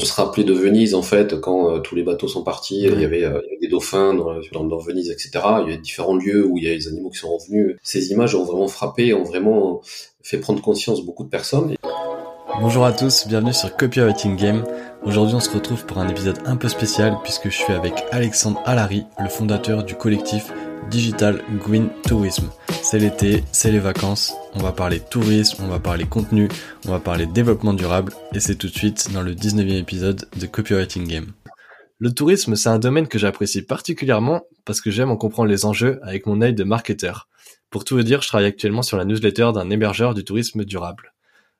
on se rappelait de Venise en fait quand tous les bateaux sont partis. Il, y avait, des dauphins dans, dans, Venise, etc. Il y a différents lieux où il y a des animaux qui sont revenus. Ces images ont vraiment frappé, ont vraiment fait prendre conscience beaucoup de personnes. Bonjour à tous, bienvenue sur Copywriting Game. Aujourd'hui, on se retrouve pour un épisode un peu spécial puisque je suis avec Alexandre Alary, le fondateur du collectif Digital Green Tourism. C'est l'été, c'est les vacances, on va parler tourisme, on va parler contenu, on va parler développement durable et c'est tout de suite dans le 19e épisode de Copywriting Game. Le tourisme, c'est un domaine que j'apprécie particulièrement parce que j'aime en comprendre les enjeux avec mon œil de marketeur. Pour tout vous dire, je travaille actuellement sur la newsletter d'un hébergeur du tourisme durable.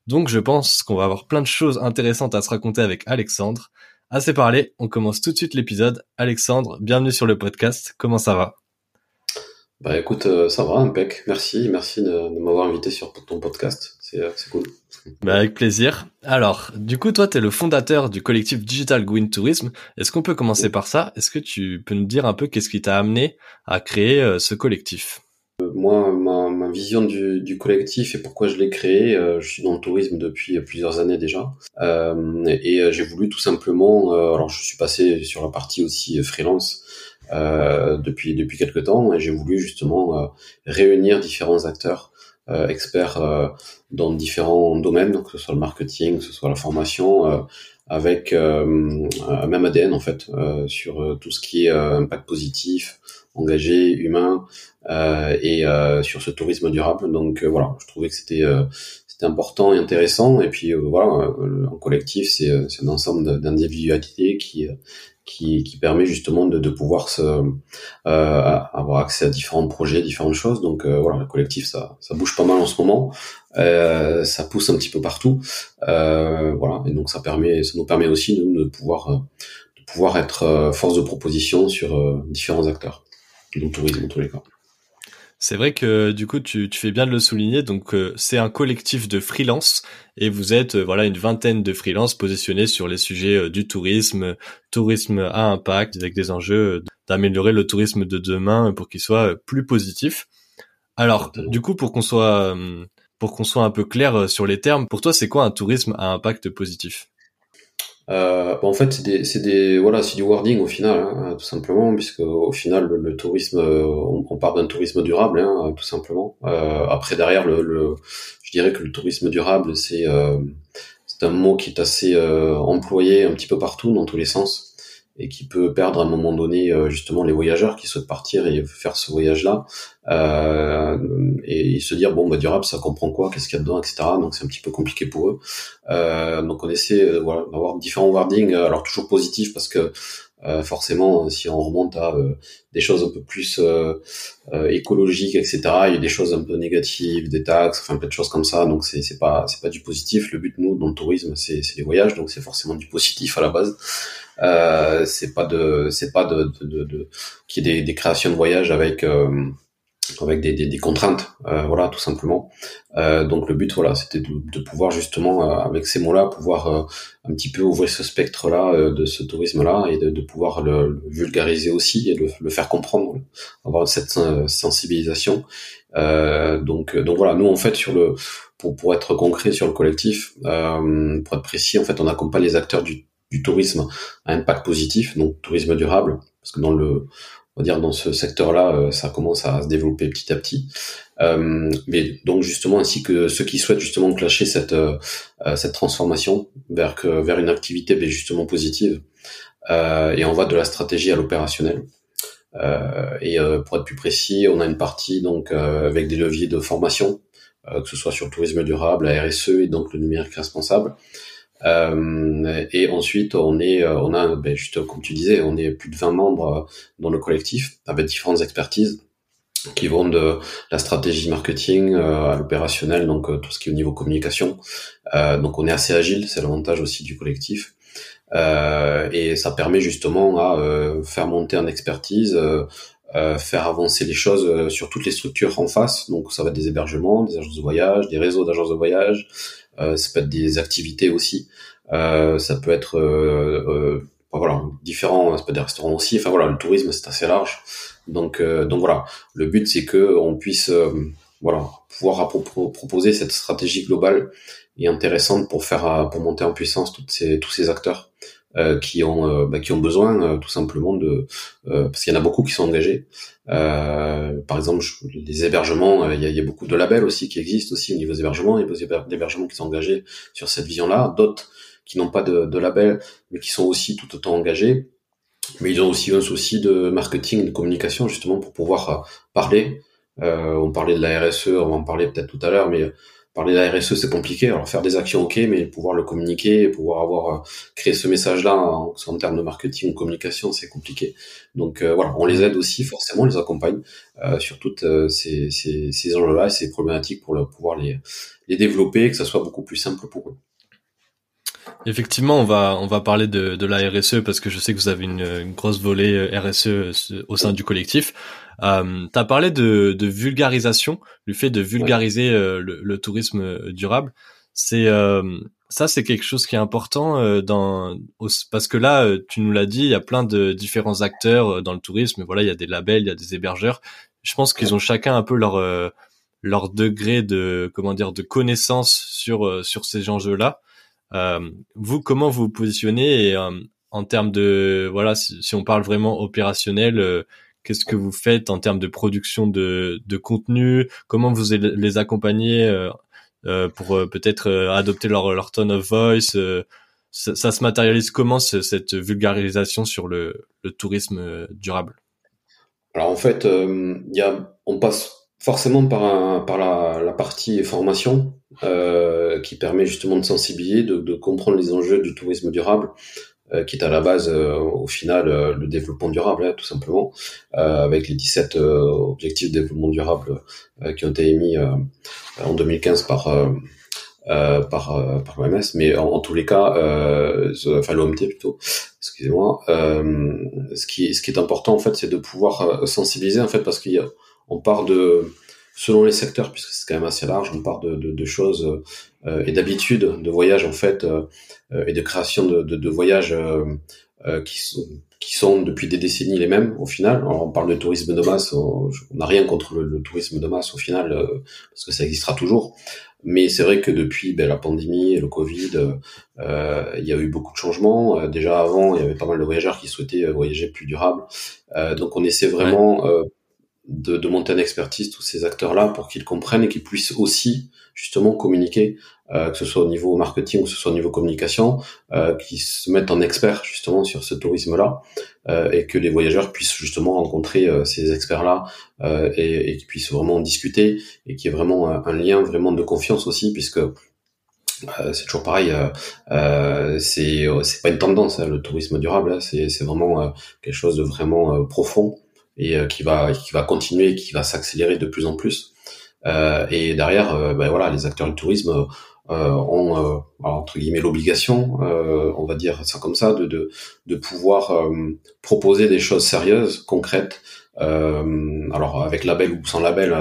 Donc je pense qu'on va avoir plein de choses intéressantes à se raconter avec Alexandre. Assez parlé, on commence tout de suite l'épisode. Alexandre, bienvenue sur le podcast, comment ça va? Bah écoute, euh, ça va, impec. Merci, merci de, m'avoir invité sur ton podcast. Euh, c'est cool. Bah avec plaisir. Alors, du coup, toi, tu es le fondateur du collectif Digital Green Tourism. Est-ce qu'on peut commencer par ça? Est-ce que tu peux nous dire un peu qu'est-ce qui t'a amené à créer euh, ce collectif? Moi, ma, ma vision du, du, collectif et pourquoi je l'ai créé, je suis dans le tourisme depuis plusieurs années déjà, euh, et j'ai voulu tout simplement, alors je suis passé sur la partie aussi freelance, euh, depuis depuis quelques temps et j'ai voulu justement euh, réunir différents acteurs euh, experts dans différents domaines, que ce soit le marketing, que ce soit la formation, avec un même ADN en fait sur tout ce qui est impact positif, engagé, humain et sur ce tourisme durable. Donc voilà, je trouvais que c'était c'était important et intéressant. Et puis voilà, en collectif, c'est un ensemble d'individualités qui qui, qui permet justement de, de pouvoir se, euh, avoir accès à différents projets, différentes choses. Donc euh, voilà, le collectif, ça, ça bouge pas mal en ce moment. Euh, ça pousse un petit peu partout. Euh, voilà, et donc ça permet, ça nous permet aussi de pouvoir, de pouvoir être force de proposition sur différents acteurs, le tourisme en tous les cas. C'est vrai que du coup tu, tu, fais bien de le souligner. Donc euh, c'est un collectif de freelance et vous êtes euh, voilà une vingtaine de freelance positionnés sur les sujets euh, du tourisme, tourisme à impact avec des enjeux d'améliorer le tourisme de demain pour qu'il soit plus positif. Alors du coup pour qu'on soit pour qu'on soit un peu clair sur les termes, pour toi c'est quoi un tourisme à impact positif? Euh, en fait, c'est des, c'est des, voilà, c'est du wording au final, hein, tout simplement, puisque au final, le, tourisme, euh, on, on parle d'un tourisme durable, hein, tout simplement. Euh, après, derrière, le, le, je dirais que le tourisme durable, c'est, euh, c'est un mot qui est assez euh, employé un petit peu partout, dans tous les sens et qui peut perdre à un moment donné euh, justement les voyageurs qui souhaitent partir et faire ce voyage-là euh, et, se dire bon bah durable ça comprend quoi, qu'est-ce qu'il y a dedans, etc. Donc c'est un petit peu compliqué pour eux. Euh, donc on essaie euh, voilà, d'avoir différents wordings, alors toujours positifs parce que euh, forcément, si on remonte à euh, des choses un peu plus euh, écologiques, etc., il y a des choses un peu négatives, des taxes, enfin plein de choses comme ça. Donc c'est c'est pas c'est pas du positif. Le but nous dans le tourisme, c'est c'est les voyages, donc c'est forcément du positif à la base. Euh, c'est pas de c'est pas de de, de, de qui des, des créations de voyages avec avec des, des, contraintes, euh, voilà, tout simplement. Euh, donc le but, voilà, c'était de, de, pouvoir justement, euh, avec ces mots-là, pouvoir euh, un petit peu ouvrir ce spectre-là euh, de ce tourisme-là et de, de pouvoir le, le, vulgariser aussi et le, le, faire comprendre, avoir cette sensibilisation. donc, donc voilà, nous en fait sur le, pour pour être concret sur le collectif, pour être précis, en fait, on accompagne les acteurs du, du tourisme à impact positif, donc tourisme durable, parce que dans le on va dire dans ce secteur-là, euh, ça commence à se développer petit à petit. Euh, mais donc justement, ainsi que ceux qui souhaitent justement clasher cette euh, cette transformation vers que vers une activité ben, justement positive. et on va de la stratégie à l'opérationnel. et pour être plus précis, on a une partie donc avec des leviers de formation, que ce soit sur le tourisme durable, la RSE et donc le numérique responsable. Euh, et ensuite, on est, euh, on a, ben, juste comme tu disais, on est plus de 20 membres euh, dans le collectif avec différentes expertises qui vont de la stratégie marketing à l'opérationnel, donc tout ce qui est au niveau communication. donc on est assez agile, c'est l'avantage aussi du collectif. et ça permet justement à faire monter en expertise, faire avancer les choses sur toutes les structures en face. Donc ça va être des hébergements, des agences de voyage, des réseaux d'agences de voyage, ça peut être des activités aussi. Euh, ça peut être euh, voilà différents, ça peut des restaurants aussi. Enfin voilà, le tourisme c'est assez large. Donc donc voilà, le but c'est que on puisse voilà pouvoir proposer cette stratégie globale et intéressante pour faire pour monter en puissance toutes ces, tous ces acteurs euh, qui ont euh, bah, qui ont besoin euh, tout simplement de parce qu'il y en a beaucoup qui sont engagés. Par exemple, les hébergements, il y a, beaucoup de labels aussi qui existent aussi au niveau des hébergements. Il y a des hébergements qui sont engagés sur cette vision-là, d'autres qui n'ont pas de, de label mais qui sont aussi tout autant engagés. Mais ils ont aussi un souci de marketing, de communication justement pour pouvoir parler. on parlait de la RSE, on va en parler peut-être tout à l'heure, mais parler de la RSE c'est compliqué alors faire des actions ok mais pouvoir le communiquer pouvoir avoir euh, créé ce message là en, en termes de marketing ou communication c'est compliqué. Donc euh, voilà on les aide aussi forcément on les accompagne euh, sur toutes euh, ces, ces, ces enjeux là et ces problématiques pour pouvoir les les développer que ça soit beaucoup plus simple pour eux Effectivement, on va on va parler de, de la RSE parce que je sais que vous avez une, une grosse volée RSE au sein du collectif. Euh, tu as parlé de, de, vulgarisation, le fait de vulgariser euh, le, tourisme euh, durable. C'est euh, ça, c'est quelque chose qui est important euh, dans parce que là, tu nous l'as dit, il y a plein de différents acteurs dans le tourisme. Voilà, il y a des labels, il y a des hébergeurs. Je pense qu'ils ont chacun un peu leur leur degré de comment dire de connaissance sur sur ces enjeux-là. Vous, comment vous vous positionnez et, en termes de voilà, si, si, on parle vraiment opérationnel Qu'est-ce que vous faites en termes de production de, de contenu? Comment vous les accompagnez euh, euh, pour euh, peut-être adopter leur, leur tone of voice ça, ça, se matérialise comment cette vulgarisation sur le, le tourisme durable? Alors en fait, il y a, on passe forcément par, un, par la, la, partie formation euh, qui permet justement de sensibiliser, de, comprendre les enjeux du tourisme durable, euh, qui est à la base euh, au final euh, le développement durable hein, tout simplement avec les 17 objectifs de développement durable qui ont été émis en 2015 par euh, par par l'OMS, mais en, tous les cas, euh, enfin l'OMT plutôt, excusez-moi. Euh, ce qui ce qui est important en fait, c'est de pouvoir sensibiliser en fait parce qu'on part de selon les secteurs, puisque c'est quand même assez large, on part de, de, de choses euh, et d'habitudes de voyage en fait euh, et de création de, de voyages euh, qui sont qui sont depuis des décennies les mêmes au final. Alors, on parle de tourisme de masse, on n'a rien contre le, tourisme de masse au final parce que ça existera toujours. Mais c'est vrai que depuis ben, la pandémie et le Covid, euh, il y a eu beaucoup de changements. déjà avant, il y avait pas mal de voyageurs qui souhaitaient voyager plus durable. Euh, donc on essaie vraiment de, de, monter en expertise tous ces acteurs-là pour qu'ils comprennent et qu'ils puissent aussi justement communiquer, euh, que ce soit au niveau marketing ou que ce soit au niveau communication, euh, qu'ils se mettent en expert justement sur ce tourisme-là euh, et que les voyageurs puissent justement rencontrer euh, ces experts-là euh, et, et qu'ils puissent vraiment en discuter et qu'il y ait vraiment un, lien vraiment de confiance aussi puisque euh, c'est toujours pareil, euh, c'est c'est pas une tendance hein, le tourisme durable, hein, c'est c'est vraiment quelque chose de vraiment profond et euh, qui va qui va continuer, qui va s'accélérer de plus en plus. Euh, et derrière, euh, ben voilà, les acteurs du tourisme ont entre guillemets l'obligation, on va dire ça comme ça, de de, de pouvoir proposer des choses sérieuses, concrètes. alors avec label ou sans label,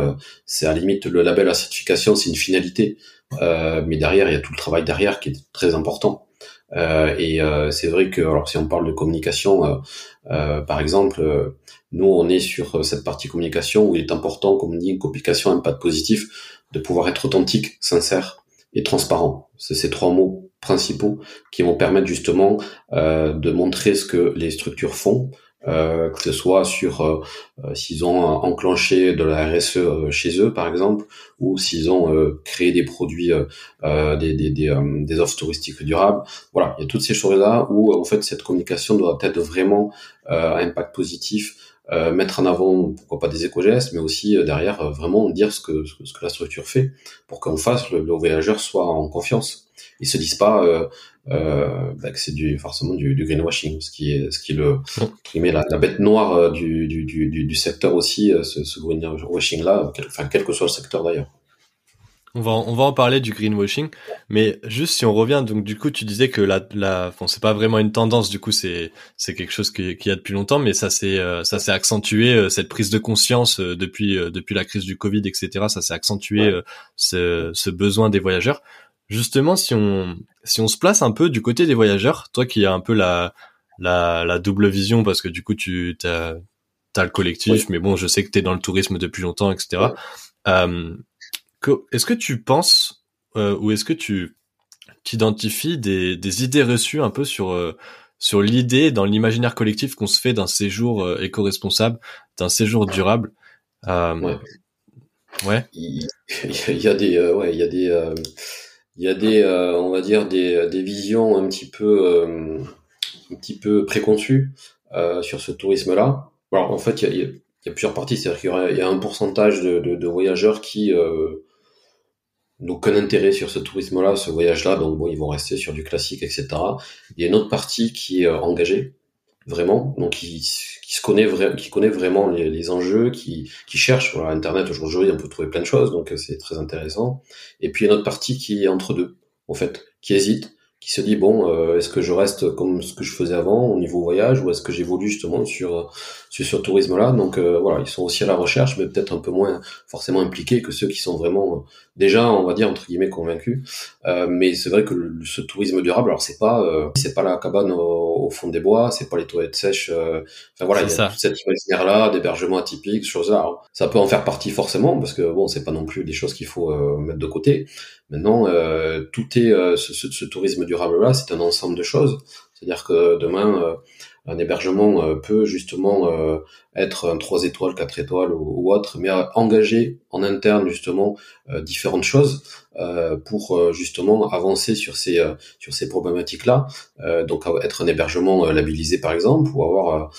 c'est à la limite le label à certification, c'est une finalité, mais derrière il y a tout le travail derrière qui est très important. Euh, et euh, c'est vrai que, alors si on parle de communication, euh, par exemple, nous on est sur cette partie communication où il est important, comme on dit, une communication impact positif, de pouvoir être authentique, sincère et transparent. C'est ces trois mots principaux qui vont permettre justement de montrer ce que les structures font, euh, que ce soit sur euh, euh, s'ils ont enclenché de la RSE chez eux par exemple, ou s'ils ont créé des produits, des, des, des, des, offres touristiques durables. Voilà, il y a toutes ces choses-là où en fait cette communication doit être vraiment à impact positif. Mettre en avant pourquoi pas des éco-gestes, mais aussi derrière vraiment dire ce que ce que la structure fait pour qu'en face le, le voyageur soit en confiance. Ils se disent pas euh, bah, que c'est du forcément du, du, greenwashing, ce qui est ce qui le qui met la, la bête noire euh, du, du, du, du secteur aussi, euh, ce, ce greenwashing là, enfin quel que soit le secteur d'ailleurs. On va, on va en parler du greenwashing, mais juste si on revient, donc du coup tu disais que la, la, bon c'est pas vraiment une tendance, du coup c'est, c'est quelque chose qui, qui a depuis longtemps, mais ça s'est, ça s'est accentué cette prise de conscience depuis, depuis la crise du Covid, etc. Ça s'est accentué ce, ce besoin des voyageurs justement, si on si on se place un peu du côté des voyageurs, toi qui as un peu la la, la double vision parce que du coup tu as, as le collectif, mais bon, je sais que tu es dans le tourisme depuis longtemps, etc. Euh, est-ce que tu penses euh, ou est-ce que tu t'identifies des, des idées reçues un peu sur sur l'idée dans l'imaginaire collectif qu'on se fait d'un séjour éco-responsable, d'un séjour durable. ouais. ouais. Il, y a des, ouais, il y a des, il y a des, on va dire des, des visions un petit peu, un petit peu préconçues sur ce tourisme-là. Alors en fait, il y a, il y a plusieurs parties, c'est-à-dire qu'il y, a un pourcentage de, de, de voyageurs qui euh, n'ont aucun intérêt sur ce tourisme-là, ce voyage-là, donc bon, ils vont rester sur du classique, etc. Il y a une autre partie qui est euh, engagée, vraiment, donc qui, se connaît, qui connaît vraiment les, les enjeux, qui, qui cherche. Voilà, Internet aujourd'hui, on peut trouver plein de choses, donc euh, c'est très intéressant. Et puis il y a une autre partie qui est entre deux, en fait, qui hésite, qui se dit bon, euh, est-ce que je reste comme ce que je faisais avant au niveau voyage ou est-ce que j'évolue justement sur sur ce tourisme-là? Donc euh, voilà, ils sont aussi à la recherche, mais peut-être un peu moins forcément impliqués que ceux qui sont vraiment euh, déjà, on va dire entre guillemets convaincus. mais c'est vrai que ce tourisme durable, alors c'est pas c'est pas la cabane au, fond des bois, c'est pas les toilettes sèches. enfin voilà, il y a toute cette imaginaire-là, d'hébergement atypique, choses-là. Ça peut en faire partie forcément parce que bon, c'est pas non plus des choses qu'il faut mettre de côté. Maintenant, euh, tout est euh, ce, ce, tourisme durable-là, c'est un ensemble de choses. C'est-à-dire que demain, euh, un hébergement peut justement être un 3 étoiles, 4 étoiles ou, autre, mais engager en interne justement différentes choses pour justement avancer sur ces sur ces problématiques-là. donc être un hébergement labellisé par exemple, ou avoir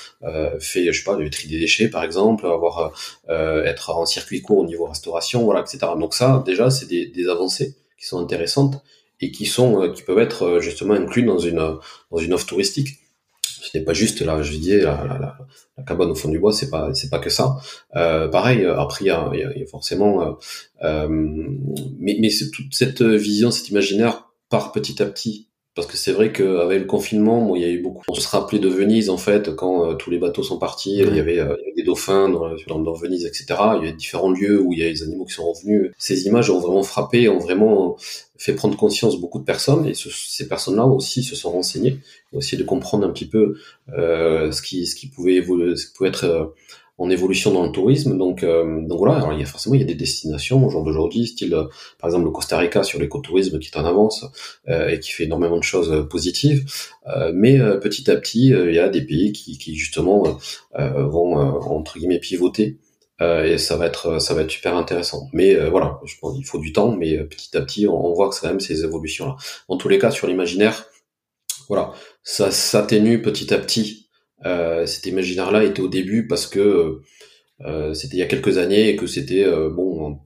fait je sais pas du tri des déchets par exemple, avoir être en circuit court au niveau restauration, voilà, etc. Donc ça déjà c'est des, avancées qui sont intéressantes et qui sont euh, qui peuvent être euh, justement inclus dans une dans une offre touristique. Ce n'est pas juste là, je disais la, la, la, cabane au fond du bois, c'est pas c'est pas que ça. Euh, pareil, après il y a, y a, forcément, euh, mais mais toute cette vision, cet imaginaire part petit à petit parce que c'est vrai qu'avec le confinement, bon, il y a eu beaucoup. On se rappelait de Venise en fait quand euh, tous les bateaux sont partis. Il, y avait, euh, des dauphins dans, dans, Venise, etc. Il y a différents lieux où il y a les animaux qui sont revenus. Ces images ont vraiment frappé, ont vraiment fait prendre conscience beaucoup de personnes. Et ces personnes-là aussi se sont renseignées, ont essayé de comprendre un petit peu euh, ce qui ce qui pouvait évoluer, ce qui pouvait être en évolution dans le tourisme. Donc, euh, donc voilà, alors il y a forcément il y a des destinations au jour d'aujourd'hui, style euh, par exemple le Costa Rica sur l'écotourisme qui est en avance euh, et qui fait énormément de choses positives. mais petit à petit, il y a des pays qui, qui justement vont entre guillemets pivoter. et ça va être ça va être super intéressant. Mais voilà, je pense il faut du temps, mais petit à petit, on, on voit que c'est quand même ces évolutions là. En tous les cas, sur l'imaginaire, voilà, ça s'atténue petit à petit euh, cet imaginaire-là était au début parce que euh, c'était il y a quelques années et que c'était euh, bon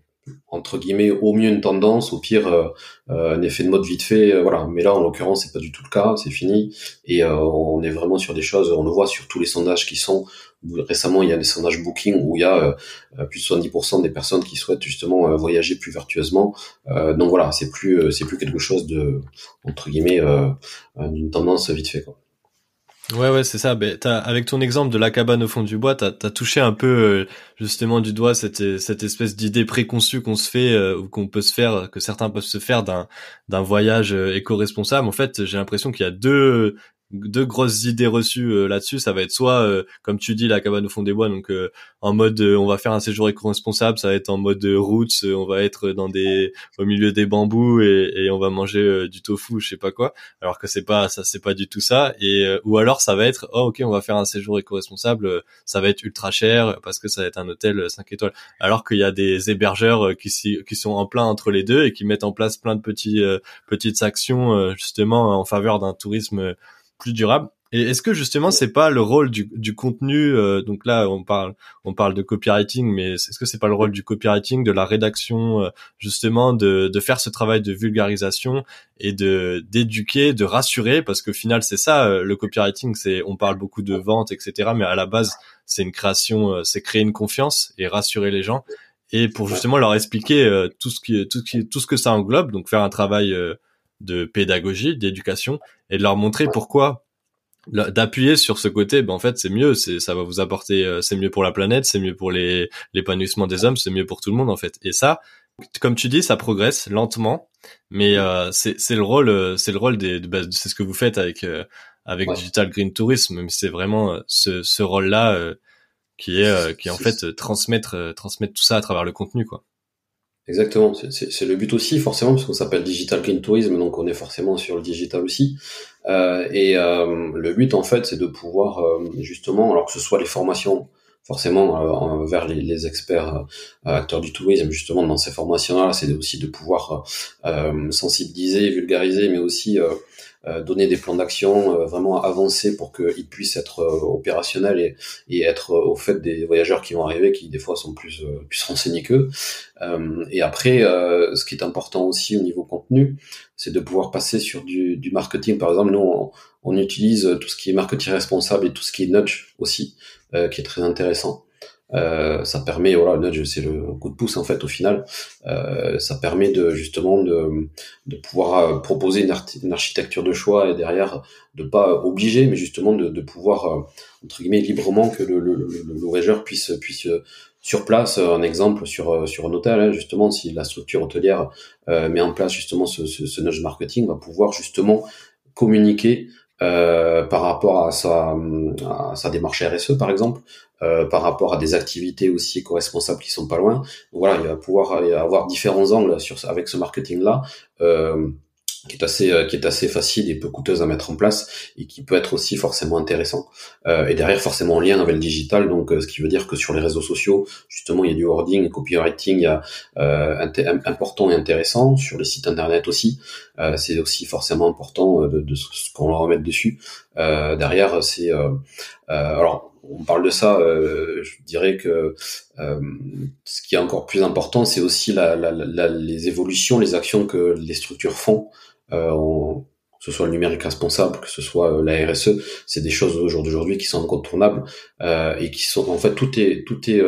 entre guillemets au mieux une tendance, au pire euh, un effet de mode vite fait, voilà. Mais là, en l'occurrence, c'est pas du tout le cas, c'est fini. Et on est vraiment sur des choses, on le voit sur tous les sondages qui sont. Récemment, il y a des sondages Booking où il y a plus de 70% des personnes qui souhaitent justement voyager plus vertueusement. donc voilà, c'est plus c'est plus quelque chose de entre guillemets d'une tendance vite fait quoi. Ouais, ouais, c'est ça. Ben, as, avec ton exemple de la cabane au fond du bois, t'as as touché un peu euh, justement du doigt cette, cette espèce d'idée préconçue qu'on se fait euh, ou qu'on peut se faire, que certains peuvent se faire d'un d'un voyage euh, éco-responsable. En fait, j'ai l'impression qu'il y a deux deux grosses idées reçues euh, là-dessus. Ça va être soit, euh, comme tu dis, la cabane au fond des bois, donc euh, en mode on va faire un séjour éco-responsable. Ça va être en mode roots, on va être dans des au milieu des bambous et, et on va manger du tofu, je sais pas quoi. Alors que c'est pas ça, c'est pas du tout ça. Et ou alors ça va être oh ok, on va faire un séjour éco-responsable. Ça va être ultra cher parce que ça va être un hôtel 5 étoiles. Alors qu'il y a des hébergeurs qui qui sont en plein entre les deux et qui mettent en place plein de petits petites actions justement en faveur d'un tourisme plus durable. Et est-ce que justement c'est pas le rôle du, du contenu euh, donc là on parle on parle de copywriting mais est-ce que c'est pas le rôle du copywriting de la rédaction euh, justement de, de faire ce travail de vulgarisation et de d'éduquer de rassurer? Parce qu'au final c'est ça euh, le copywriting c'est on parle beaucoup de vente etc mais à la base c'est une création c'est créer une confiance et rassurer les gens. Et pour justement leur expliquer tout ce qui tout ce qui tout ce que ça englobe donc faire un travail de pédagogie, d'éducation, et de leur montrer pourquoi d'appuyer sur ce côté ben en fait c'est mieux c'est ça va vous apporter euh, c'est mieux pour la planète c'est mieux pour les l'épanouissement des hommes c'est mieux pour tout le monde en fait. Et ça comme tu dis ça progresse lentement mais euh, c'est c'est le rôle euh, c'est le rôle des bah, c'est ce que vous faites avec avec Digital Green Tourism mais c'est vraiment ce ce rôle là qui est qui est en fait transmettre transmettre tout ça à travers le contenu quoi Exactement, c'est le but aussi forcément parce qu'on s'appelle Digital Clean Tourism, donc on est forcément sur le digital aussi. Euh, et euh, le but en fait, c'est de pouvoir euh, justement, alors que ce soit les formations forcément vers les, les experts acteurs du tourisme, justement dans ces formations-là, c'est aussi de pouvoir sensibiliser, vulgariser, mais aussi euh, donner des plans d'action euh, vraiment avancés pour qu'ils puissent être euh, opérationnels et, et, être au fait des voyageurs qui vont arriver, qui des fois sont plus, plus renseignés qu'eux. et après, ce qui est important aussi au niveau contenu, c'est de pouvoir passer sur du, du marketing. Par exemple, nous, on, on, utilise tout ce qui est marketing responsable et tout ce qui est nudge aussi, qui est très intéressant. Euh, ça permet, voilà, nudge, c'est le coup de pouce en fait au final. Euh, ça permet de justement de, de pouvoir euh, proposer une, architecture de choix et derrière de pas obliger, mais justement de, de pouvoir euh, entre guillemets librement que le, le, le, voyageur puisse puisse sur place, un exemple sur sur un hôtel, hein, justement, si la structure hôtelière met en place justement ce, ce, ce nudge marketing, va pouvoir justement communiquer euh, par rapport à sa, démarche RSE par exemple, euh, par rapport à des activités aussi éco-responsables qui sont pas loin. voilà, il va pouvoir avoir différents angles avec ce marketing là. Euh, qui est assez euh, qui est assez facile et peu coûteuse à mettre en place et qui peut être aussi forcément intéressant. Euh, et derrière forcément en lien avec le digital donc euh, ce qui veut dire que sur les réseaux sociaux justement il y a du wording copywriting il y a euh, important et intéressant. Sur les sites internet aussi euh, c'est aussi forcément important de, de ce qu'on va remettre dessus. Derrière c'est alors on parle de ça, euh, je dirais que euh, ce qui est encore plus important, c'est aussi la, la, la, les évolutions, les actions que les structures font euh, que ce soit le numérique responsable, que ce soit euh, la RSE, c'est des choses au jour d'aujourd'hui qui sont incontournables euh, et qui sont en fait tout est tout est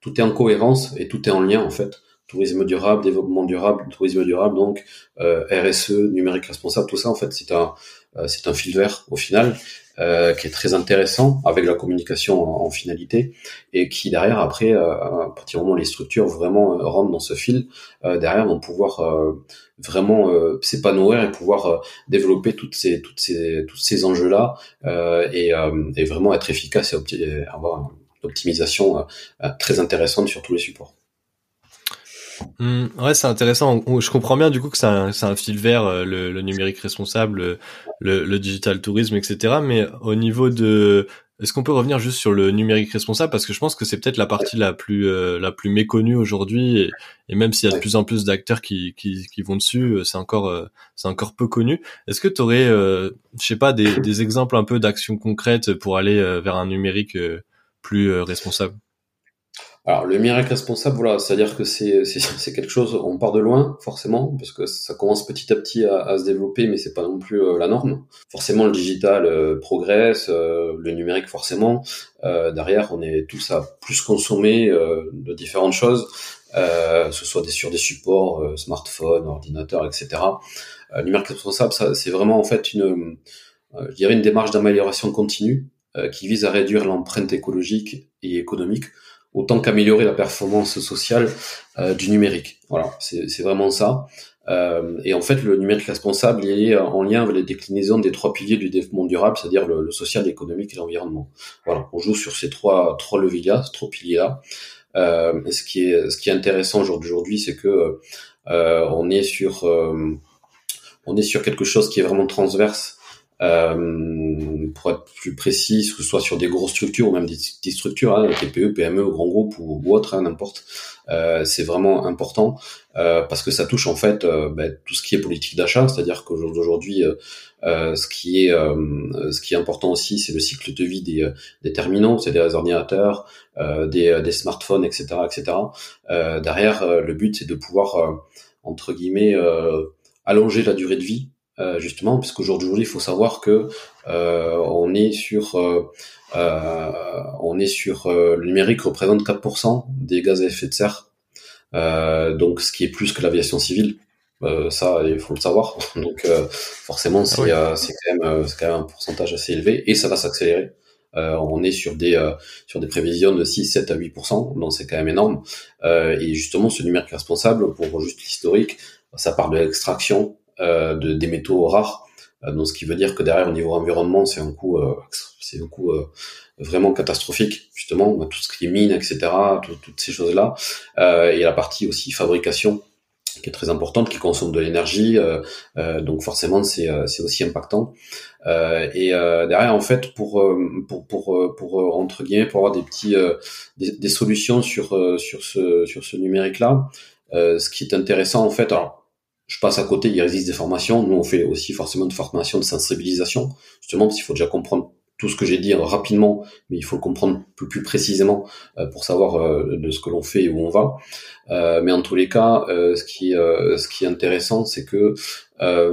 tout est en cohérence et tout est en lien en fait. Tourisme durable, développement durable, tourisme durable, donc RSE, numérique responsable, tout ça en fait c'est un c'est un fil vert au final euh, qui est très intéressant avec la communication en, finalité et qui derrière après euh, à partir du moment où les structures vraiment euh, rentrent dans ce fil derrière vont pouvoir vraiment s'épanouir et pouvoir développer toutes ces toutes ces tous ces enjeux là et, et, vraiment être efficace et avoir une optimisation très intéressante sur tous les supports. Mmh, ouais, c'est intéressant. Je comprends bien du coup que c'est un, un, fil vert, euh, le, le numérique responsable, le, le, digital tourisme, etc. Mais au niveau de, est-ce qu'on peut revenir juste sur le numérique responsable? Parce que je pense que c'est peut-être la partie la plus euh, la plus méconnue aujourd'hui et, même s'il y a de plus en plus d'acteurs qui, qui, qui vont dessus, euh, c'est encore c'est encore peu connu. Est-ce que tu aurais, je sais pas, des, des exemples un peu d'actions concrètes pour aller vers un numérique plus responsable? Alors le numérique responsable, voilà, c'est-à-dire que c'est quelque chose, on part de loin forcément parce que ça commence petit à petit à, à se développer, mais c'est pas non plus euh, la norme. Forcément, le digital euh, progresse, euh, le numérique forcément. derrière, on est tous à plus consommer de différentes choses, ce soit des, sur des supports, smartphones, ordinateurs, etc. le numérique responsable, c'est vraiment en fait une, je dirais une démarche d'amélioration continue qui vise à réduire l'empreinte écologique et économique autant qu'améliorer la performance sociale euh, du numérique. Voilà, c'est vraiment ça. Euh, et en fait, le numérique responsable il est en lien avec les déclinaisons des trois piliers du développement durable, c'est-à-dire le, social, l'économique et l'environnement. Voilà, on joue sur ces trois trois leviers-là, ces trois piliers-là. Euh, ce qui est ce qui est intéressant aujourd'hui, c'est que euh, on est sur euh, on est sur quelque chose qui est vraiment transverse euh, pour être plus précis, que ce soit sur des grosses structures ou même des petites structures, hein, TPE, PME, grands groupes ou, ou autres, hein, n'importe. Euh, c'est vraiment important euh, parce que ça touche en fait euh, ben, tout ce qui est politique d'achat, c'est-à-dire qu'aujourd'hui, euh, ce qui est ce qui est important aussi, c'est le cycle de vie des, des terminaux, c'est des ordinateurs, des, des smartphones, etc., etc. derrière, le but c'est de pouvoir entre guillemets allonger la durée de vie euh, justement, parce qu'aujourd'hui, il faut savoir que euh, on est sur, euh, euh on est sur le numérique représente 4% des gaz à effet de serre, donc ce qui est plus que l'aviation civile. ça, il faut le savoir. Donc, forcément, c'est c'est quand même c'est quand même un pourcentage assez élevé et ça va s'accélérer. on est sur des sur des prévisions de 6, 7 à 8%, donc c'est quand même énorme. et justement, ce numérique responsable, pour juste l'historique, ça part de l'extraction, euh, de, des métaux rares donc ce qui veut dire que derrière au niveau environnement, c'est un coût, c'est un coût vraiment catastrophique justement, tout ce qui est mine, etc., toutes ces choses-là. et la partie aussi fabrication qui est très importante, qui consomme de l'énergie, euh, euh, donc forcément c'est euh, c'est aussi impactant. et derrière en fait pour pour pour pour entre guillemets pour avoir des petits des, des, solutions sur sur ce sur ce numérique là, ce qui est intéressant en fait alors je passe à côté, il existe des formations. Nous, on fait aussi forcément de formation de sensibilisation, justement, parce qu'il faut déjà comprendre tout ce que j'ai dit rapidement, mais il faut le comprendre plus, plus précisément euh, pour savoir euh, de ce que l'on fait et où on va. Euh, mais en tous les cas, ce qui ce qui est intéressant, c'est que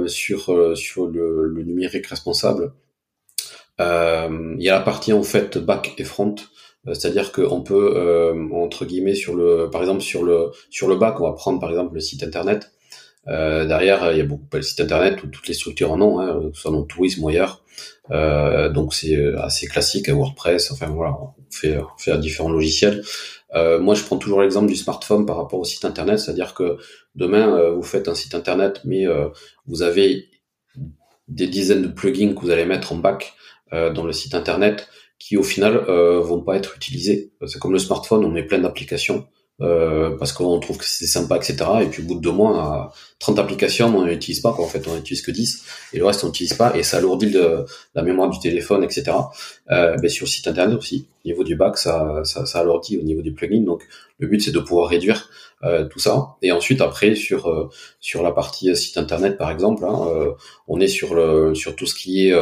sur sur le, le, numérique responsable, il y a la partie en fait back et front. C'est-à-dire qu'on peut entre guillemets sur le, par exemple sur le sur le back, on va prendre par exemple le site internet. Derrière, il y a beaucoup de sites internet où toutes les structures en ont, hein, soit dans le tourisme ou ailleurs. Euh, donc c'est euh, assez classique, WordPress, enfin voilà, on fait, on fait à différents logiciels. Euh, moi, je prends toujours l'exemple du smartphone par rapport au site internet, c'est-à-dire que demain, euh, vous faites un site internet, mais vous avez des dizaines de plugins que vous allez mettre en back dans le site internet qui, au final, vont pas être utilisés. C'est comme le smartphone, on met plein d'applications. Euh, parce qu'on trouve que c'est sympa, etc. Et puis au bout de deux mois, 30 applications, on n'utilise pas, quoi. En fait, on n'utilise que 10, et le reste, on n'utilise pas, et ça alourdit la mémoire du téléphone, etc. Euh, ben, sur le site internet aussi, au niveau du bac, ça, ça, ça alourdit au niveau du plugin. Donc, le but, c'est de pouvoir réduire euh, tout ça. Et ensuite, après, sur euh, sur la partie site internet, par exemple, hein, euh, on est sur le sur tout ce qui est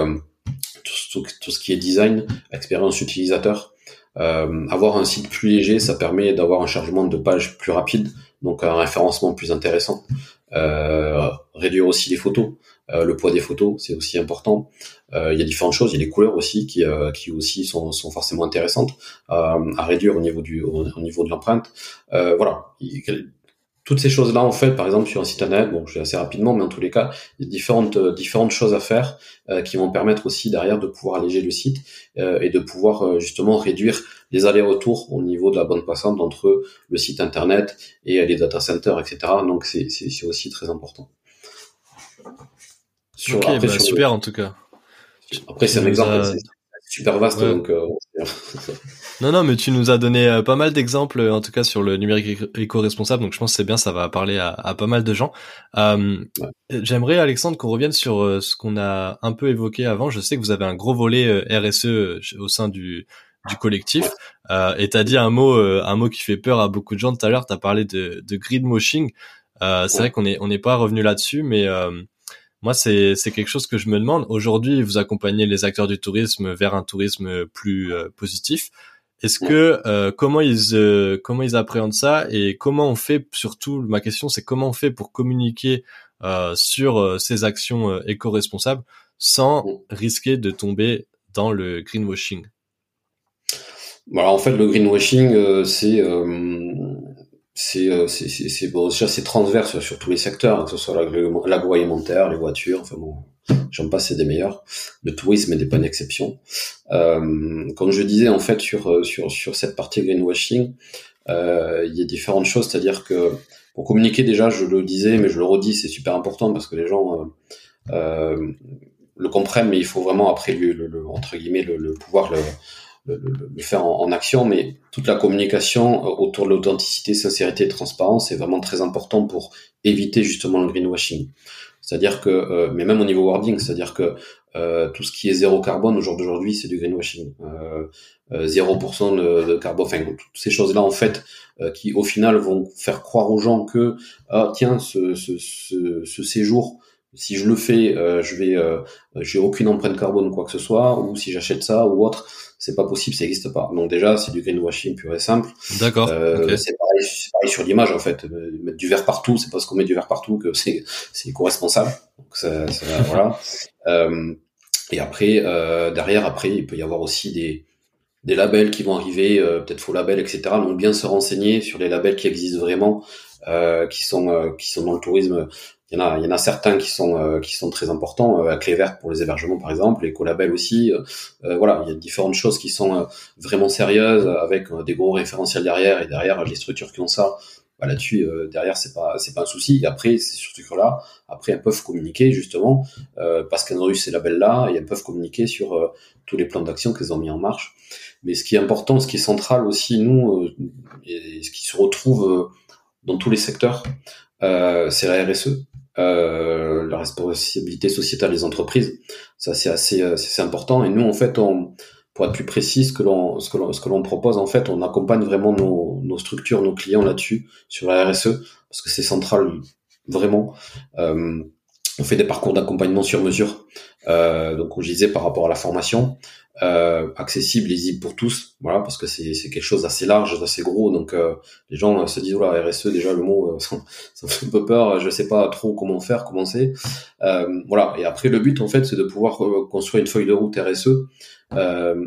tout, ce qui est design, expérience utilisateur. Euh, avoir un site plus léger, ça permet d'avoir un chargement de page plus rapide, donc un référencement plus intéressant. Euh, réduire aussi les photos, euh, le poids des photos, c'est aussi important. il y a différentes choses, il y a les couleurs aussi qui, qui aussi sont, sont forcément intéressantes à réduire au niveau du au, niveau de l'empreinte. voilà, toutes ces choses-là, en fait, par exemple, sur un site internet, bon, je vais assez rapidement, mais en tous les cas, il y a différentes, euh, différentes choses à faire euh, qui vont permettre aussi derrière de pouvoir alléger le site euh, et de pouvoir justement réduire les allers-retours au niveau de la bande passante entre le site internet et les data centers, etc. Donc, c'est, c'est, aussi très important. Sur, ok, bah, super en tout cas. Après, c'est un exemple, super vaste, donc non, non, mais tu nous as donné euh, pas mal d'exemples, en tout cas sur le numérique éco-responsable, donc je pense que c'est bien, ça va parler à, pas mal de gens. Euh, J'aimerais, Alexandre, qu'on revienne sur euh, ce qu'on a un peu évoqué avant. Je sais que vous avez un gros volet euh, RSE au sein du, du collectif, euh, et t'as dit un mot, un mot qui fait peur à beaucoup de gens tout à l'heure. T'as parlé de, de greenwashing. c'est vrai qu'on est on n'est pas revenu là-dessus, mais moi, c'est quelque chose que je me demande. Aujourd'hui, vous accompagnez les acteurs du tourisme vers un tourisme plus positif. Est-ce que euh, comment ils euh, comment ils appréhendent ça et comment on fait surtout ma question c'est comment on fait pour communiquer euh, sur euh, ces actions euh, éco-responsables sans risquer de tomber dans le greenwashing? Voilà, en fait le greenwashing c'est c'est c'est bon déjà c'est transverse sur tous les secteurs hein, que ce soit l'agroalimentaire, les voitures, enfin bon j'en passe, c'est des meilleurs. Le tourisme n'est pas une exception. Euh, comme je disais, en fait, sur, euh, sur, sur cette partie greenwashing, euh, il y a différentes choses, c'est-à-dire que pour communiquer déjà, je le disais, mais je le redis, c'est super important parce que les gens le comprennent, mais il faut vraiment après le, le, entre guillemets le, pouvoir le, le, faire en, en, action, mais toute la communication autour de l'authenticité, sincérité et transparence est vraiment très important pour éviter justement le greenwashing. C'est-à-dire que, euh, mais même au niveau wording, c'est-à-dire que euh, tout ce qui est zéro carbone au jour d'aujourd'hui, c'est du greenwashing. Euh, 0% euh, de, de, carbone, enfin toutes ces choses-là en fait, qui au final vont faire croire aux gens que ah tiens ce, ce, ce, ce séjour si je le fais, euh, je vais, euh, j'ai aucune empreinte carbone ou quoi que ce soit, ou si j'achète ça ou autre, c'est pas possible, ça n'existe pas. Donc déjà, c'est du greenwashing pur et simple. D'accord. Euh, C'est pareil, pareil, sur l'image en fait. Mettre du verre partout, c'est parce qu'on met du verre partout que c'est c'est éco-responsable. Euh, et après, euh, derrière, après, il peut y avoir aussi des des labels qui vont arriver, euh, peut-être faux labels, etc. Donc bien se renseigner sur les labels qui existent vraiment, euh, qui sont qui sont dans le tourisme il y en a, il y en a certains qui sont euh, qui sont très importants, euh, à clé verte pour les hébergements par exemple, les collabels aussi. Euh, voilà, il y a différentes choses qui sont vraiment sérieuses avec des gros référentiels derrière et derrière les structures qui ont ça. bah, là-dessus derrière c'est pas c'est pas un souci. Et après ces structures-là, après elles peuvent communiquer justement parce qu'elles ont eu ces labels-là et elles peuvent communiquer sur tous les plans d'action qu'elles ont mis en marche. Mais ce qui est important, ce qui est central aussi, nous, et ce qui se retrouve dans tous les secteurs, c'est la RSE. Euh, la responsabilité sociétale des entreprises. Ça, c'est assez, euh, important. Et nous, en fait, on, pour être plus précis, ce que l'on, ce que l'on, ce que l'on propose, en fait, on accompagne vraiment nos, nos structures, nos clients là-dessus, sur la RSE, parce que c'est central, vraiment. Euh, on fait des parcours d'accompagnement sur mesure. Euh, donc, comme je disais, par rapport à la formation, euh, accessible, lisible pour tous, voilà, parce que c'est quelque chose d'assez large, d'assez gros, donc euh, les gens se disent, voilà, RSE, déjà le mot, euh, ça, me fait un peu peur, je sais pas trop comment faire, comment c'est, euh, voilà, et après le but, en fait, c'est de pouvoir euh, construire une feuille de route RSE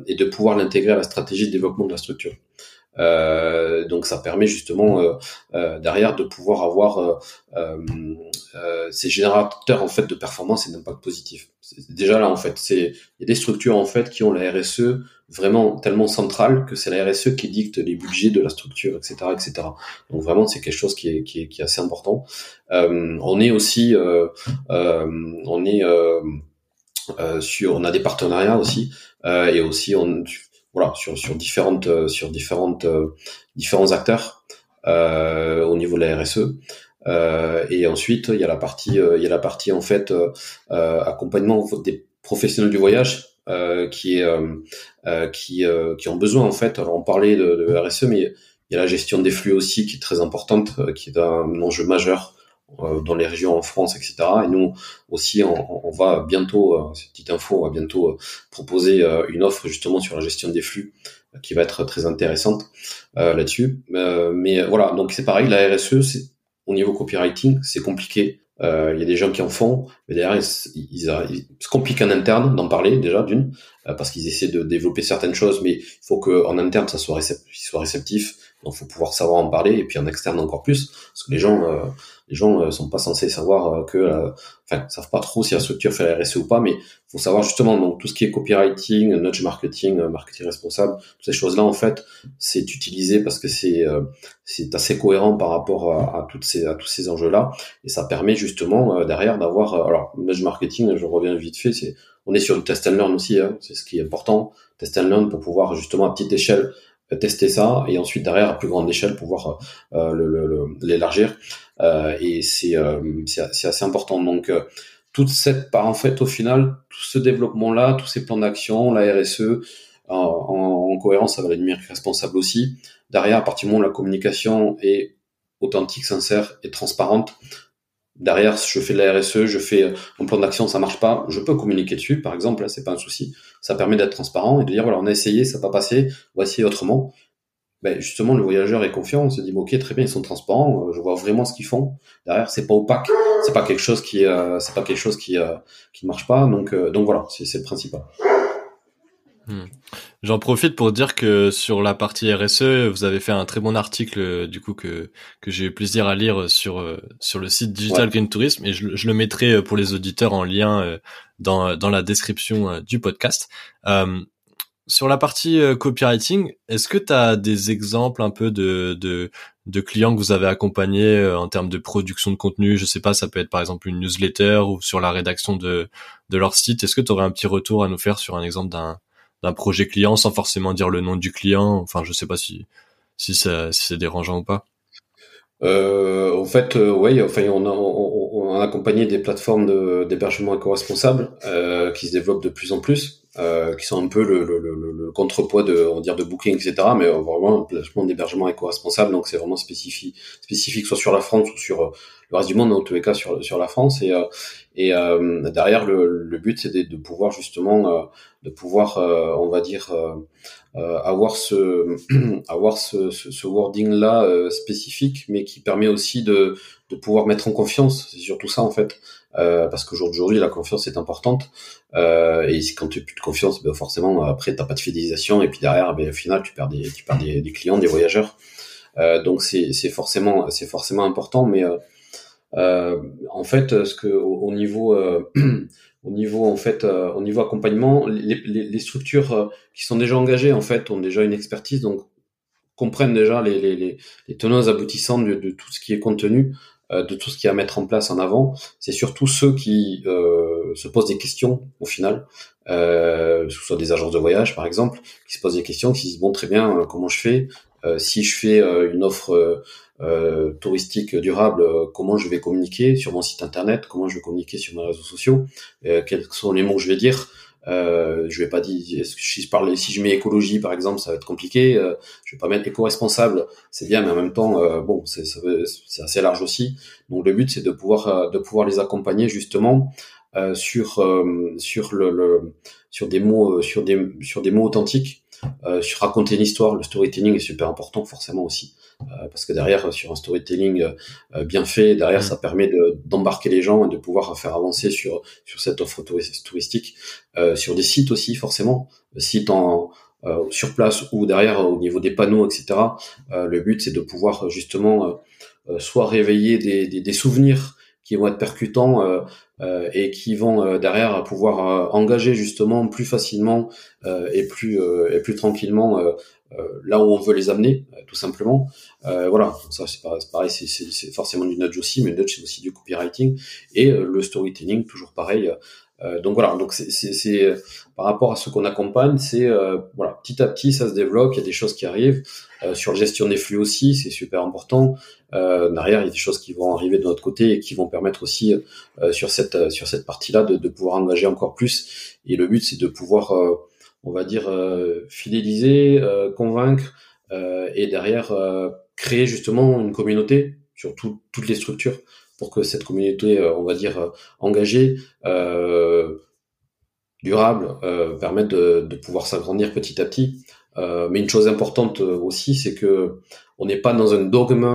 et de pouvoir l'intégrer à la stratégie de développement de la structure. Euh, donc ça permet justement euh, euh, derrière de pouvoir avoir ces générateurs en fait de performance et d'impact positif. Déjà là en fait, c'est il y a des structures en fait qui ont la RSE vraiment tellement centrale que c'est la RSE qui dicte les budgets de la structure, etc., etc. Donc vraiment c'est quelque chose qui est, qui est, qui est assez important. on est aussi on est sur on a des partenariats aussi et aussi on voilà sur sur différentes euh, sur différentes euh, différents acteurs euh, au niveau de la RSE. Euh, et ensuite, il y a la partie, il y a la partie en fait accompagnement des professionnels du voyage qui est qui qui ont besoin en fait. Alors on parlait de, de, RSE, mais il y a la gestion des flux aussi qui est très importante, qui est un enjeu majeur euh, dans les régions en France, etc. Et nous aussi, on, on va bientôt, euh, cette petite info, on va bientôt euh, proposer une offre justement sur la gestion des flux qui va être très intéressante là-dessus. mais voilà, donc c'est pareil, la RSE, au niveau copywriting, c'est compliqué. Il y a des gens qui en font, mais derrière, ils, ils, se compliquent en interne d'en parler déjà d'une, parce qu'ils essaient de développer certaines choses, mais il faut qu'en interne ça soit, réceptif, soit réceptif. Donc, faut pouvoir savoir en parler, et puis en externe encore plus, parce que les gens les gens euh, sont pas censés savoir euh, que, euh, enfin, savent pas trop si la structure fait la RSE ou pas, mais faut savoir justement donc tout ce qui est copywriting, nudge marketing, marketing responsable, toutes ces choses-là en fait, c'est utilisé parce que c'est c'est assez cohérent par rapport à, toutes ces à tous ces enjeux-là, et ça permet justement derrière d'avoir, alors nudge marketing, je reviens vite fait, c'est on est sur le test and learn aussi, hein, c'est ce qui est important, test and learn pour pouvoir justement à petite échelle tester ça et ensuite derrière à plus grande échelle pouvoir l'élargir. Et c'est assez important. Donc euh, toute cette part en fait au final tout ce développement là tous ces plans d'action la RSE en, en, cohérence avec numérique responsable aussi derrière à partir du moment où la communication est authentique sincère et transparente Derrière, je fais de la RSE, je fais mon plan d'action, ça marche pas, je peux communiquer dessus, par exemple, là, c'est pas un souci. Ça permet d'être transparent et de dire, voilà, on a essayé, ça n'a pas passé, voici autrement. Ben, justement, le voyageur est confiant, on se dit, ok, très bien, ils sont transparents, euh, je vois vraiment ce qu'ils font. Derrière, c'est pas opaque, c'est pas quelque chose qui, euh, c'est pas quelque chose qui, euh, qui marche pas, donc, donc voilà, c'est le principal. Hmm. J'en profite pour dire que sur la partie RSE, vous avez fait un très bon article euh, du coup que que j'ai eu plaisir à lire sur euh, sur le site Digital Green Tourism et je, je, le mettrai euh, pour les auditeurs en lien dans dans la description du podcast. Euh, sur la partie copywriting, est-ce que tu as des exemples un peu de, de de clients que vous avez accompagnés en termes de production de contenu? Je sais pas, ça peut être par exemple une newsletter ou sur la rédaction de de leur site. Est-ce que tu aurais un petit retour à nous faire sur un exemple d'un d'un projet client sans forcément dire le nom du client. Enfin, je sais pas si si, ça, si c'est dérangeant ou pas. Euh, en fait, euh, oui, enfin, on a, on, accompagné des plateformes d'hébergement éco-responsable euh, qui se développent de plus en plus, euh, qui sont un peu le, le, le, le, contrepoids de, on va dire, de Booking, etc. Mais vraiment un placement d'hébergement éco-responsable, donc c'est vraiment spécifique, spécifique soit sur la France ou sur le reste du monde, en tous les cas sur sur la France. Et, et derrière, le, but, c'est de, de, pouvoir justement, de pouvoir, on va dire euh, avoir ce avoir ce, ce, ce wording là euh, spécifique, mais qui permet aussi de, de pouvoir mettre en confiance. C'est surtout ça en fait, euh, parce qu'aujourd'hui la confiance est importante. Euh, et quand tu n'as plus de confiance, ben forcément après t'as pas de fidélisation et puis derrière, ben, au final tu perds des tu perds des, clients, des voyageurs. Euh, donc c'est forcément c'est forcément important, mais euh, en fait ce que au, au niveau au niveau en fait euh, au niveau accompagnement les, les, structures euh, qui sont déjà engagées en fait ont déjà une expertise donc comprennent déjà les, les, les, tenants aboutissants de, de, tout ce qui est contenu, euh, de tout ce qui est à mettre en place en avant. C'est surtout ceux qui euh, se posent des questions au final, euh, que ce soit des agences de voyage par exemple, qui se posent des questions, qui se disent bon très bien euh, comment je fais? Si je fais une offre touristique durable, comment je vais communiquer sur mon site internet, comment je vais communiquer sur mes réseaux sociaux, quels sont les mots que je vais dire, euh, je vais pas dire si je parle si je mets écologie par exemple ça va être compliqué euh, je vais pas mettre éco-responsable c'est bien mais en même temps euh, bon c'est assez large aussi. Donc le but c'est de pouvoir euh, de pouvoir les accompagner justement euh, sur sur le, le, sur des mots sur des sur des mots authentiques sur raconter une histoire le storytelling est super important forcément aussi euh, parce que derrière, sur un storytelling euh, bien fait, derrière, mm. ça permet d'embarquer les gens et de pouvoir faire avancer sur sur cette offre touristique, euh, sur des sites aussi forcément, sites en sur place ou derrière au niveau des panneaux, etc. le but, c'est de pouvoir justement soit réveiller des, des, des souvenirs qui vont être percutants euh, euh, et qui vont derrière pouvoir engager justement plus facilement et plus et plus tranquillement euh, là où on veut les amener, euh, tout simplement. Euh, voilà, ça c'est pareil, c'est forcément du nudge aussi, mais le nudge c'est aussi du copywriting et le storytelling, toujours pareil. Donc voilà, donc c'est par rapport à ce qu'on accompagne, c'est voilà petit à petit ça se développe, il y a des choses qui arrivent sur la gestion des flux aussi, c'est super important. derrière, il y a des choses qui vont arriver de notre côté et qui vont permettre aussi sur cette sur cette partie-là de, de, pouvoir engager encore plus. Et le but c'est de pouvoir on va dire, euh, fidéliser, euh, convaincre euh, et derrière créer justement une communauté sur toutes les structures pour que cette communauté, on va dire, engagée, durable, permette de, pouvoir s'agrandir petit à petit. mais une chose importante aussi, c'est que on n'est pas dans un dogme.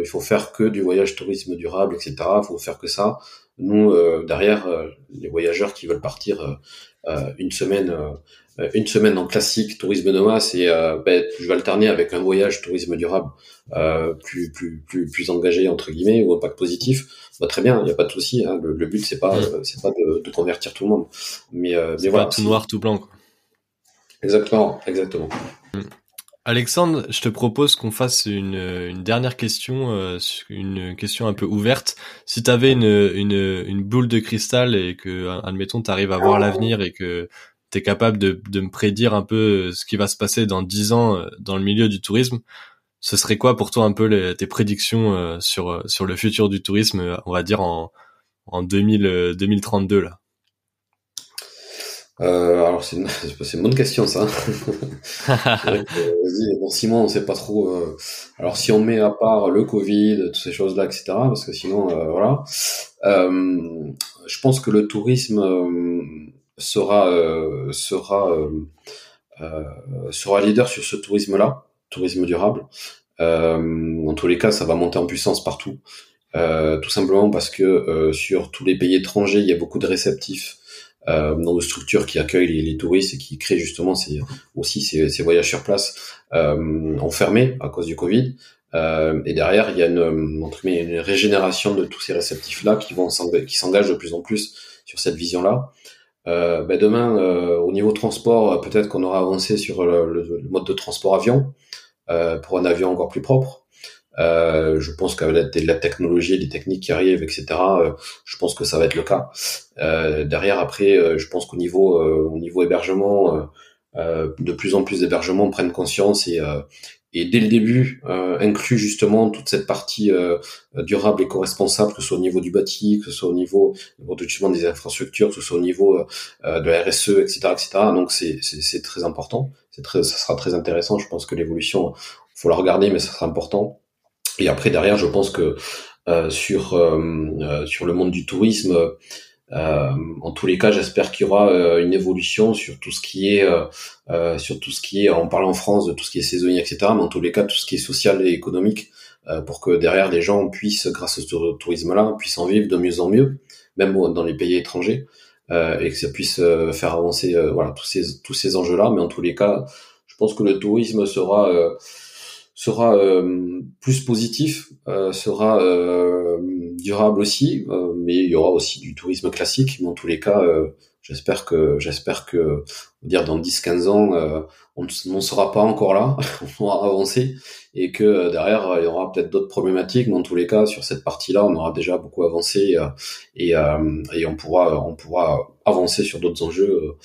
il faut faire que du voyage tourisme durable, etc. Il faut faire que ça. Nous, derrière, les voyageurs qui veulent partir une semaine euh, une semaine en classique tourisme de masse et euh, ben, je vais alterner avec un voyage tourisme durable euh, plus plus plus plus engagé entre guillemets ou impact positif bah, très bien il n'y a pas de souci hein. le, but c'est pas mm. c'est pas de, de, convertir tout le monde mais mais voilà tout noir tout blanc quoi. exactement exactement mm. Alexandre, je te propose qu'on fasse une, une dernière question, une question un peu ouverte. Si tu avais une, une, une, boule de cristal et que, admettons, tu arrives à voir l'avenir et que tu es capable de, de, me prédire un peu euh, ce qui va se passer dans dix ans euh, dans le milieu du tourisme, ce serait quoi pour toi un peu les, tes prédictions euh, sur sur le futur du tourisme, on va dire en en 2000, 2032 là? Euh, alors c'est une, une, bonne question ça. bon Simon, on sait pas trop. Euh, alors si on met à part le Covid, toutes ces choses-là, etc. Parce que sinon, euh, voilà. je pense que le tourisme sera euh, sera euh, euh, sera leader sur ce tourisme-là, tourisme durable. en tous les cas, ça va monter en puissance partout. tout simplement parce que sur tous les pays étrangers, il y a beaucoup de réceptifs euh, dans de structures qui accueillent les, touristes et qui créent justement aussi ces, voyages sur place euh, enfermés à cause du Covid. Et derrière, il y a une, entre une régénération de tous ces réceptifs-là qui vont qui s'engagent de plus en plus sur cette vision-là. Euh, ben demain, euh, au niveau transport, euh, peut-être qu'on aura avancé sur le, mode de transport avion pour un avion encore plus propre. je pense qu'avec la, la, technologie, les techniques qui arrivent, etc., je pense que ça va être le cas. derrière, après, je pense qu'au niveau, au niveau hébergement, de plus en plus d'hébergements prennent conscience et, et dès le début euh, justement toute cette partie euh, durable et co-responsable, que ce soit au niveau du bâti, que ce soit au niveau, justement des infrastructures, que ce soit au niveau euh, de la RSE, etc., etc. Donc c'est c'est très important. C'est très, ça sera très intéressant. Je pense que l'évolution, faut la regarder, mais ça sera important. Et après derrière, je pense que euh, sur euh, sur le monde du tourisme euh, en tous les cas, j'espère qu'il y aura euh, une évolution sur tout ce qui est, euh, sur tout ce qui est, on parle en France de tout ce qui est saisonnier, etc. Mais en tous les cas, tout ce qui est social et économique, pour que derrière les gens puissent, grâce au tourisme-là, puissent en vivre de mieux en mieux, même dans les pays étrangers, et que ça puisse faire avancer, voilà, tous ces tous ces enjeux-là. Mais en tous les cas, je pense que le tourisme sera sera euh, plus positif, euh, sera euh, durable aussi, mais il y aura aussi du tourisme classique. Mais en tous les cas, j'espère que j'espère que dire dans 10-15 ans, euh, on ne sera pas encore là, on aura avancé et que euh, derrière il y aura peut-être d'autres problématiques. Mais en tous les cas, sur cette partie-là, on aura déjà beaucoup avancé euh, et, et on pourra on pourra avancer sur d'autres enjeux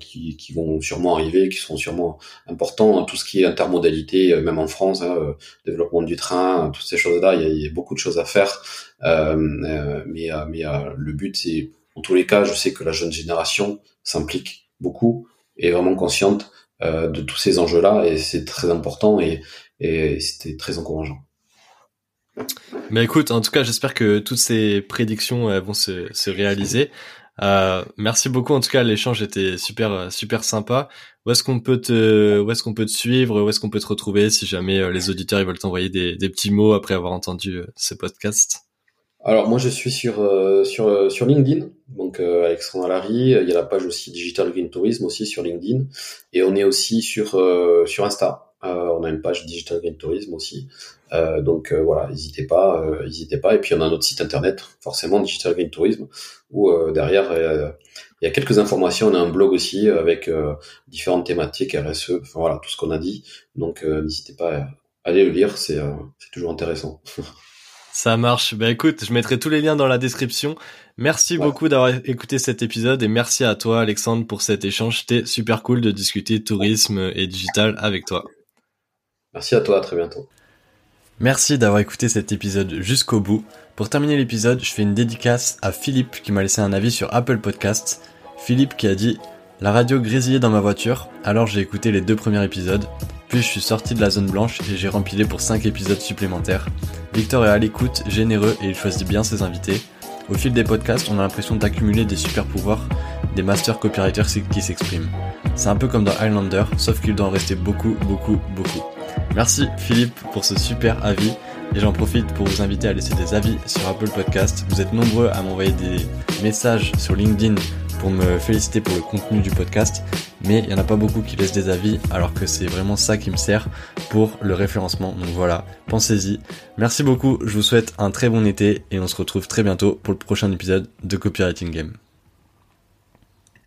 qui, qui, vont sûrement arriver, qui seront sûrement importants. Tout ce qui est intermodalité, même en France, hein, développement du train, toutes ces choses-là, il y, y a beaucoup de choses à faire. mais mais le but c'est en tous les cas, je sais que la jeune génération s'implique beaucoup et est vraiment consciente euh, de tous ces enjeux-là et c'est très important et, et c'était très encourageant. Mais écoute, en tout cas, j'espère que toutes ces prédictions euh, vont se, se réaliser. Euh, merci beaucoup. En tout cas, l'échange était super super sympa. Où est-ce qu'on peut te où est-ce qu'on peut te suivre? Où est-ce qu'on peut te retrouver si jamais euh, les auditeurs ils veulent t'envoyer des, des petits mots après avoir entendu ce podcast? Alors moi je suis sur euh, sur euh, sur LinkedIn, donc euh, Alexandre Alary, il y a la page aussi Digital Green Tourism aussi sur LinkedIn, et on est aussi sur euh, sur Insta. on a une page Digital Green Tourism aussi, donc voilà, n'hésitez pas, n'hésitez pas. Et puis on a notre site internet, forcément Digital Green Tourism, où derrière il y a quelques informations. On a un blog aussi avec différentes thématiques RSE, enfin voilà tout ce qu'on a dit. Donc n'hésitez pas à aller le lire, c'est c'est toujours intéressant. Ça marche. Bah écoute, je mettrai tous les liens dans la description. Merci beaucoup d'avoir écouté cet épisode et merci à toi Alexandre pour cet échange. C'était super cool de discuter tourisme et digital avec toi. Merci à toi, à très bientôt. Merci d'avoir écouté cet épisode jusqu'au bout. Pour terminer l'épisode, je fais une dédicace à Philippe qui m'a laissé un avis sur Apple Podcasts. Philippe qui a dit La radio grésillait dans ma voiture, alors j'ai écouté les deux premiers épisodes. Puis je suis sorti de la zone blanche et j'ai rempilé pour 5 épisodes supplémentaires. Victor est à l'écoute, généreux et il choisit bien ses invités. Au fil des podcasts, on a l'impression d'accumuler des super pouvoirs, des master copywriters qui s'expriment. C'est un peu comme dans Highlander, sauf qu'il doit en rester beaucoup, beaucoup, beaucoup. Merci Philippe pour ce super avis et j'en profite pour vous inviter à laisser des avis sur Apple Podcast. Vous êtes nombreux à m'envoyer des messages sur LinkedIn pour me féliciter pour le contenu du podcast, mais il n'y en a pas beaucoup qui laissent des avis, alors que c'est vraiment ça qui me sert pour le référencement. Donc voilà, pensez-y. Merci beaucoup, je vous souhaite un très bon été et on se retrouve très bientôt pour le prochain épisode de Copywriting Game.